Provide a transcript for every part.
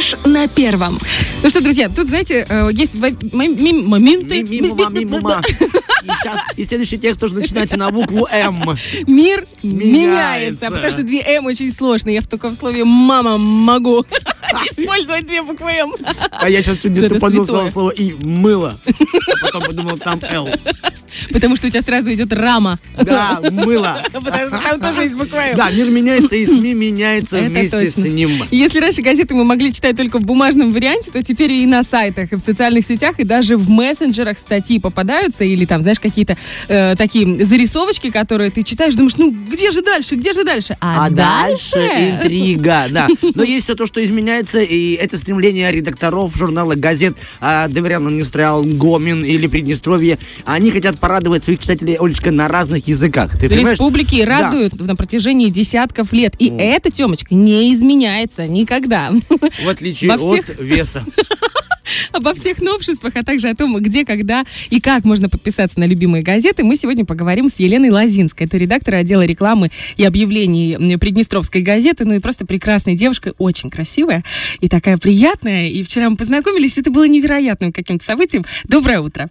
Фреш на первом. Ну что, друзья, тут, знаете, есть моменты. И сейчас, и следующий текст тоже начинается на букву М. Мир Меняется. меняется. Потому что две М очень сложные. Я в таком слове мама могу использовать две буквы М. А я сейчас чуть не тупанул слово И. Мыло. А потом подумал, там Л. Потому что у тебя сразу идет рама. Да, мыло. Потому что там тоже есть буква М. Да, мир меняется, и СМИ меняется Это вместе с ним. Если раньше газеты мы могли читать только в бумажном варианте, то теперь и на сайтах, и в социальных сетях, и даже в мессенджерах статьи попадаются, или там, знаешь, какие-то э, такие зарисовочки, которые ты читаешь, думаешь, ну где же дальше, где же дальше? А дальше интрига, да. Но есть все то, что изменяется, и это стремление редакторов журнала газет а, «Доверял Индустриал», «Гомин» или «Приднестровье». Они хотят порадовать своих читателей, Олечка, на разных языках. Ты понимаешь? Республики Да. радуют на протяжении десятков лет. И это, Темочка, не изменяется никогда. В отличие всех- от веса. Обо всех новшествах, а также о том, где, когда и как можно подписаться на любимые газеты, мы сегодня поговорим с Еленой Лазинской. Это редактор отдела рекламы и объявлений Приднестровской газеты. Ну и просто прекрасная девушка, очень красивая и такая приятная. И вчера мы познакомились, это было невероятным каким-то событием. Доброе утро.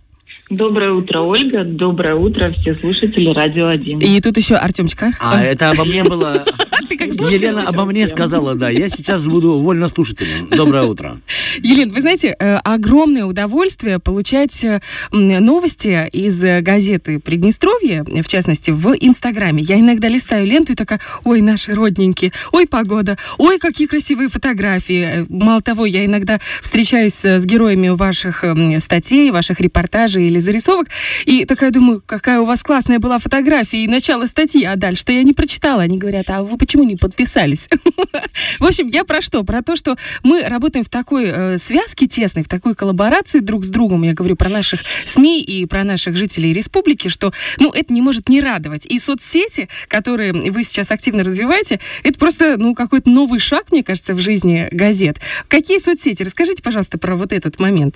Доброе утро, Ольга. Доброе утро, все слушатели Радио 1. И тут еще Артемчика. А это обо мне было... Ты как Елена обо мне сказала, да. Я сейчас буду вольнослушателем. Доброе утро. Елена, вы знаете, э, огромное удовольствие получать э, новости из э, газеты Приднестровье, в частности, в Инстаграме. Я иногда листаю ленту и такая, ой, наши родненькие, ой, погода, ой, какие красивые фотографии. Мало того, я иногда встречаюсь с героями ваших статей, ваших репортажей или зарисовок, и такая думаю, какая у вас классная была фотография и начало статьи, а дальше-то я не прочитала. Они говорят, а вы почему не подписались? В общем, я про что? Про то, что мы работаем в такой э, связке тесной, в такой коллаборации друг с другом. Я говорю про наших СМИ и про наших жителей республики, что, ну, это не может не радовать. И соцсети, которые вы сейчас активно развиваете, это просто, ну, какой-то новый шаг, мне кажется, в жизни газет. Какие соцсети? Расскажите, пожалуйста, про вот этот момент.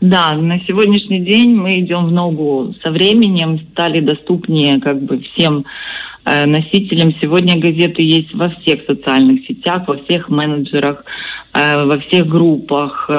Да, на сегодняшний день мы идем в ногу со временем, стали доступнее как бы всем э, носителям. Сегодня газеты есть во всех социальных сетях, во всех менеджерах, э, во всех группах, э,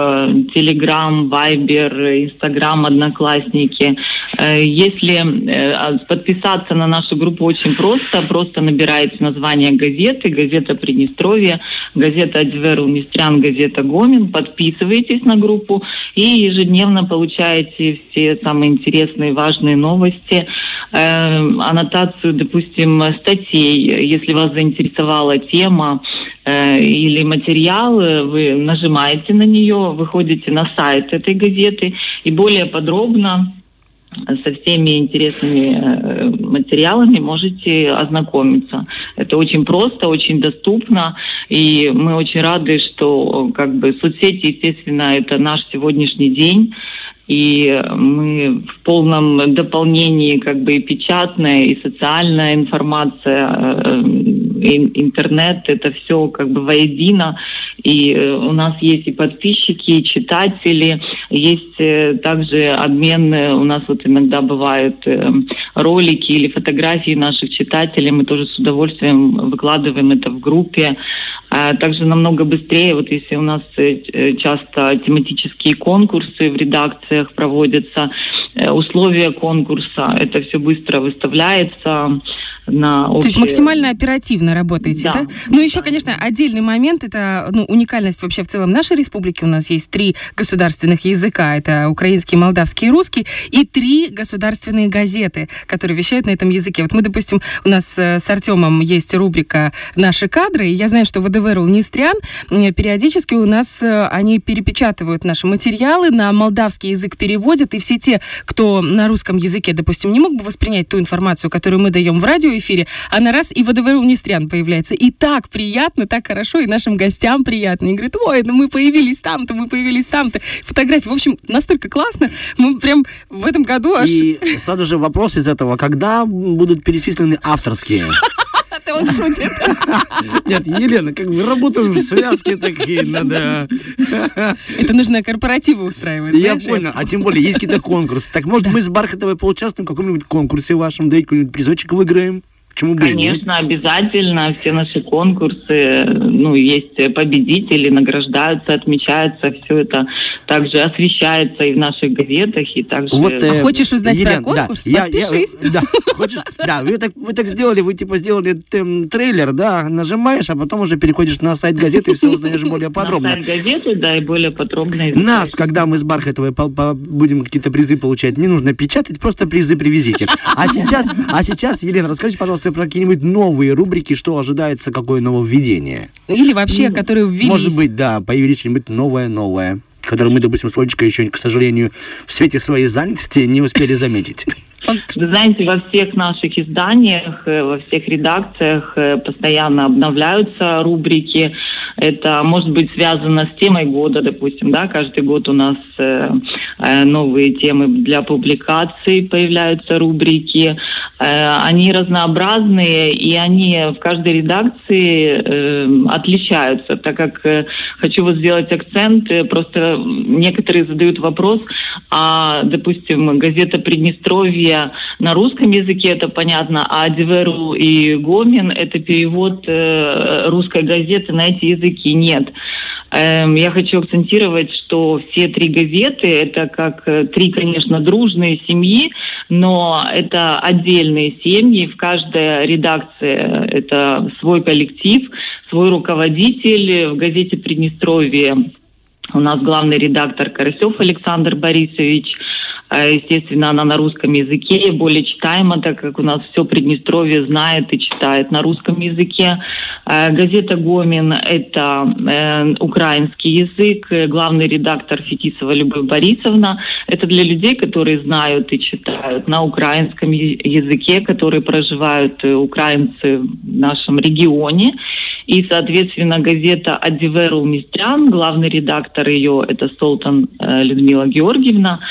Telegram, Viber, Instagram, Одноклассники. Если а, подписаться на нашу группу очень просто, просто набираете название газеты, газета Приднестровье, газета Адверу Мистрян, газета Гомин, подписываетесь на группу и ежедневно получаете все самые интересные, важные новости, э, аннотацию, допустим, статей, если вас заинтересовала тема э, или материал, вы нажимаете на нее, выходите на сайт этой газеты и более подробно со всеми интересными э, материалами можете ознакомиться. Это очень просто, очень доступно, и мы очень рады, что как бы соцсети, естественно, это наш сегодняшний день, и мы в полном дополнении как бы и печатная, и социальная информация, э, и интернет, это все как бы воедино. И э, у нас есть и подписчики, и читатели, есть э, также обмен, э, у нас вот иногда бывают ролики или фотографии наших читателей, мы тоже с удовольствием выкладываем это в группе. А также намного быстрее, вот если у нас часто тематические конкурсы в редакциях проводятся, условия конкурса, это все быстро выставляется на То есть общее- максимально оперативно работаете, да? Да. Ну, еще, конечно, отдельный момент, это ну, уникальность вообще в целом нашей республики. У нас есть три государственных языка, это украинский, молдавский и русский, и три государственные газеты, которые вещают на этом языке. Вот мы, допустим, у нас э, с Артемом есть рубрика «Наши кадры», и я знаю, что ВДВ Рулнистрян м, периодически у нас э, они перепечатывают наши материалы, на молдавский язык переводят, и все те, кто на русском языке, допустим, не мог бы воспринять ту информацию, которую мы даем в радиоэфире, а на раз и ВДВ Рулнистрян появляется. И так приятно, так хорошо, и нашим гостям приятно. И говорят, ой, ну мы появились там-то, мы появились там-то. Фотографии, в общем, настолько классно. Мы прям в этом году аж... И сразу же вопрос из этого. Когда будут перечислены авторские? Это он шутит. Нет, Елена, как бы работаем в связке такие, надо... Это нужно корпоративы устраивать. Я понял, а тем более есть какие-то конкурсы. Так может мы с Бархатовой поучаствуем в каком-нибудь конкурсе вашем, да и какой-нибудь призочек выиграем? Почему бы Конечно, обязательно. Все наши конкурсы, ну, есть победители, награждаются, отмечаются. Все это также освещается и в наших газетах, и также... Вот, э, а хочешь узнать Елена, про конкурс? Да, Подпишись. Я, да, хочешь, да вы, так, вы так сделали, вы типа сделали эм, трейлер, да, нажимаешь, а потом уже переходишь на сайт газеты и все узнаешь более подробно. На сайт газеты, да, и более подробно. Нас, когда мы с Бархатовой будем какие-то призы получать, не нужно печатать, просто призы привезите. А сейчас, а сейчас, Елена, расскажите, пожалуйста, про какие-нибудь новые рубрики, что ожидается, какое нововведение? Или вообще, ну, которые ввелись. Может быть, да, появились что-нибудь новое-новое, которое мы, допустим, с Олечкой еще, к сожалению, в свете своей занятости не успели заметить. Вы знаете, во всех наших изданиях, э, во всех редакциях э, постоянно обновляются рубрики. Это может быть связано с темой года, допустим, да, каждый год у нас э, новые темы для публикаций появляются рубрики. Они разнообразные и они в каждой редакции отличаются, так как хочу вот сделать акцент, просто некоторые задают вопрос, а, допустим, газета Приднестровье на русском языке, это понятно, а Диверу и Гомин – это перевод э, русской газеты на эти языки. Нет. Эм, я хочу акцентировать, что все три газеты – это как э, три, конечно, дружные семьи, но это отдельные семьи. В каждой редакции это свой коллектив, свой руководитель. В газете «Приднестровье» у нас главный редактор Карасев Александр Борисович. А, естественно, она на русском языке, более читаема, так как у нас все Приднестровье знает и читает на русском языке. А, газета «Гомин» — это э, украинский язык. Главный редактор Фетисова Любовь Борисовна. Это для людей, которые знают и читают на украинском языке, которые проживают э, украинцы в нашем регионе. И, соответственно, газета «Адиверу Мистрян», главный редактор ее — это Солтан э, Людмила Георгиевна.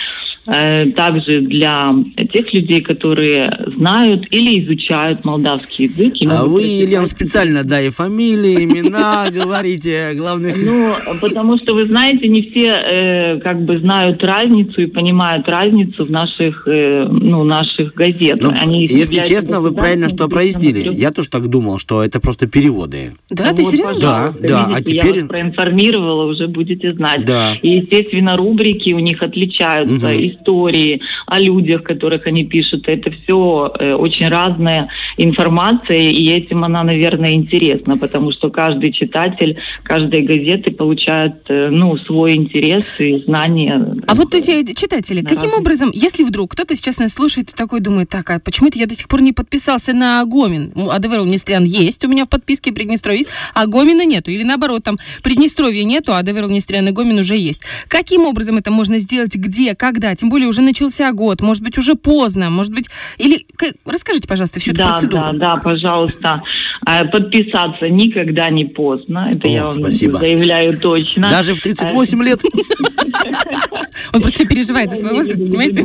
Э, также для тех людей, которые знают или изучают молдавский язык. А вы, Елена, специально, да, и фамилии, имена говорите, главных... Ну, потому что, вы знаете, не все э, как бы знают разницу и понимают разницу в наших, э, ну, наших газетах. Ну, если честно, вы правильно что прояснили. Я тоже так думал, что это просто переводы. Да, ты вот, серьезно? Да, да. А теперь... Я вас проинформировала, уже будете знать. Да. И, естественно, рубрики у них отличаются. Истории, о людях, которых они пишут. Это все э, очень разная информация, и этим она, наверное, интересна, потому что каждый читатель каждой газеты получает э, ну, свой интерес и знания. А вот эти читатели, каким разные... образом, если вдруг кто-то сейчас нас слушает и такой думает, так, а почему-то я до сих пор не подписался на Гомин? АДВР Унестрян есть у меня в подписке Приднестровье есть, а Гомина нету. Или наоборот, там Приднестровья нету, а АДВР Унестрян и Гомин уже есть. Каким образом это можно сделать, где, когда? Тем более уже начался год, может быть, уже поздно, может быть... Или расскажите, пожалуйста, всю эту да, процедуру. Да, да, пожалуйста. А, подписаться никогда не поздно. Это О, я вам спасибо. заявляю точно. Даже в 38 лет? Он просто переживает за свой возраст, понимаете?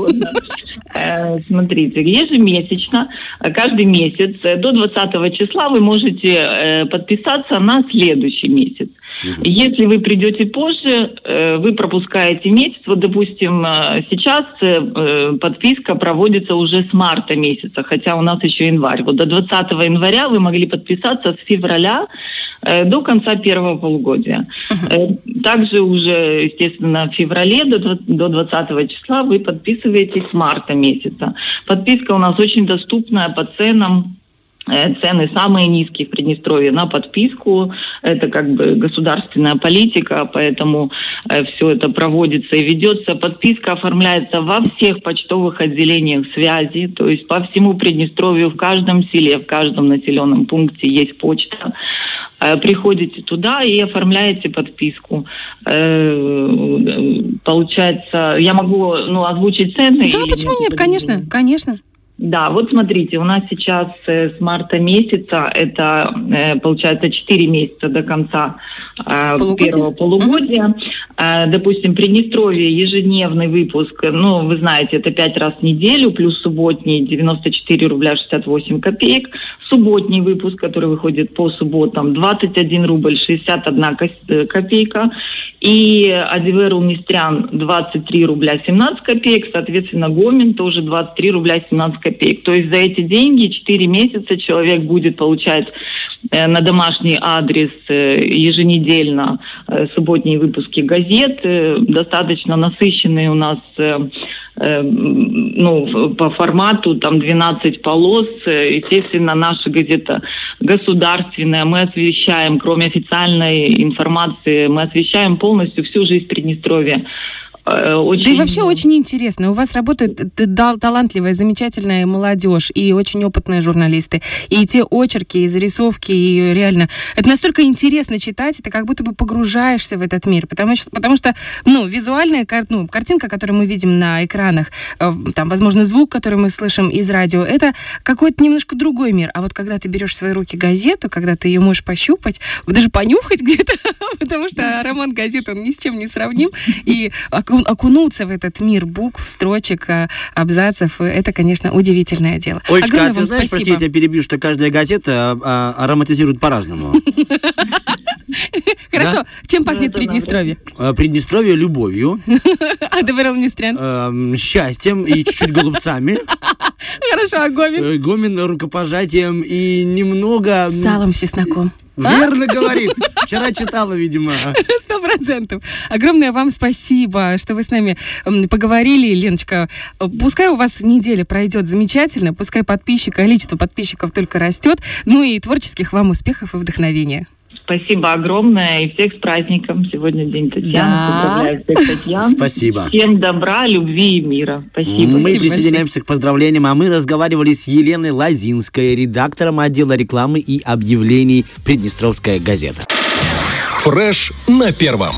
Э, смотрите, ежемесячно, каждый месяц до 20 числа вы можете э, подписаться на следующий месяц. Если вы придете позже, э, вы пропускаете месяц. Вот, допустим, э, сейчас э, подписка проводится уже с марта месяца, хотя у нас еще январь. Вот до 20 января вы могли подписаться с февраля до конца первого полугодия. Также уже, естественно, в феврале до 20 числа вы подписываетесь с марта месяца. Подписка у нас очень доступная по ценам цены самые низкие в Приднестровье на подписку. Это как бы государственная политика, поэтому э, все это проводится и ведется. Подписка оформляется во всех почтовых отделениях связи, то есть по всему Приднестровью, в каждом селе, в каждом населенном пункте есть почта. Э, приходите туда и оформляете подписку. Получается, я могу ну, озвучить цены? Да, почему нет? Конечно, конечно. Да, вот смотрите, у нас сейчас э, с марта месяца, это э, получается 4 месяца до конца э, Полугодие? первого полугодия. Mm-hmm. Допустим, Приднестровье ежедневный выпуск, ну, вы знаете, это 5 раз в неделю, плюс субботний 94 рубля 68 копеек. Субботний выпуск, который выходит по субботам, 21 рубль 61 копейка. И Адиверу Мистрян 23 рубля 17 копеек, соответственно, Гомин тоже 23 рубля 17 копеек копеек. То есть за эти деньги 4 месяца человек будет получать э, на домашний адрес э, еженедельно э, субботние выпуски газет, достаточно насыщенные у нас ну, по формату там 12 полос. Естественно, наша газета государственная. Мы освещаем, кроме официальной информации, мы освещаем полностью всю жизнь Приднестровья. Э, Очень... Да и вообще очень интересно. У вас работает талантливая, замечательная молодежь и очень опытные журналисты. И те очерки, и зарисовки, и реально... Это настолько интересно читать, это как будто бы погружаешься в этот мир. Потому что, потому что ну, визуальная кар- ну, картинка, которую мы видим на экранах, э, там, возможно, звук, который мы слышим из радио, это какой-то немножко другой мир. А вот когда ты берешь в свои руки газету, когда ты ее можешь пощупать, даже понюхать где-то, потому что аромат газеты, он ни с чем не сравним, и оку- окунуться в этот мир букв, строчек, э, абзацев, э, это, конечно, удивительное дело. Олечка, Огромное а ты знаешь, прости, я спасибо. тебя перебью, что каждая газета а, а, ароматизирует по-разному. Хорошо, чем пахнет это Приднестровье? А, Приднестровье любовью, А, Давырал Нестрян. эм, счастьем и чуть-чуть голубцами. Хорошо, а Гомин? Э, Гомин рукопожатием и немного... Салом с чесноком. Верно говорит. Вчера читала, видимо. Сто процентов. Огромное вам спасибо, что вы с нами поговорили, Леночка. Э, Пускай у вас неделя пройдет замечательно, пускай подписчик, количество подписчиков только растет. Ну и творческих вам успехов и вдохновения. Спасибо огромное и всех с праздником. Сегодня День Татьяны. Да. Поздравляю всех Татьян. Спасибо. Всем добра, любви и мира. Спасибо. Мы Спасибо присоединяемся к поздравлениям, а мы разговаривали с Еленой Лазинской, редактором отдела рекламы и объявлений Приднестровская газета. Фреш на первом.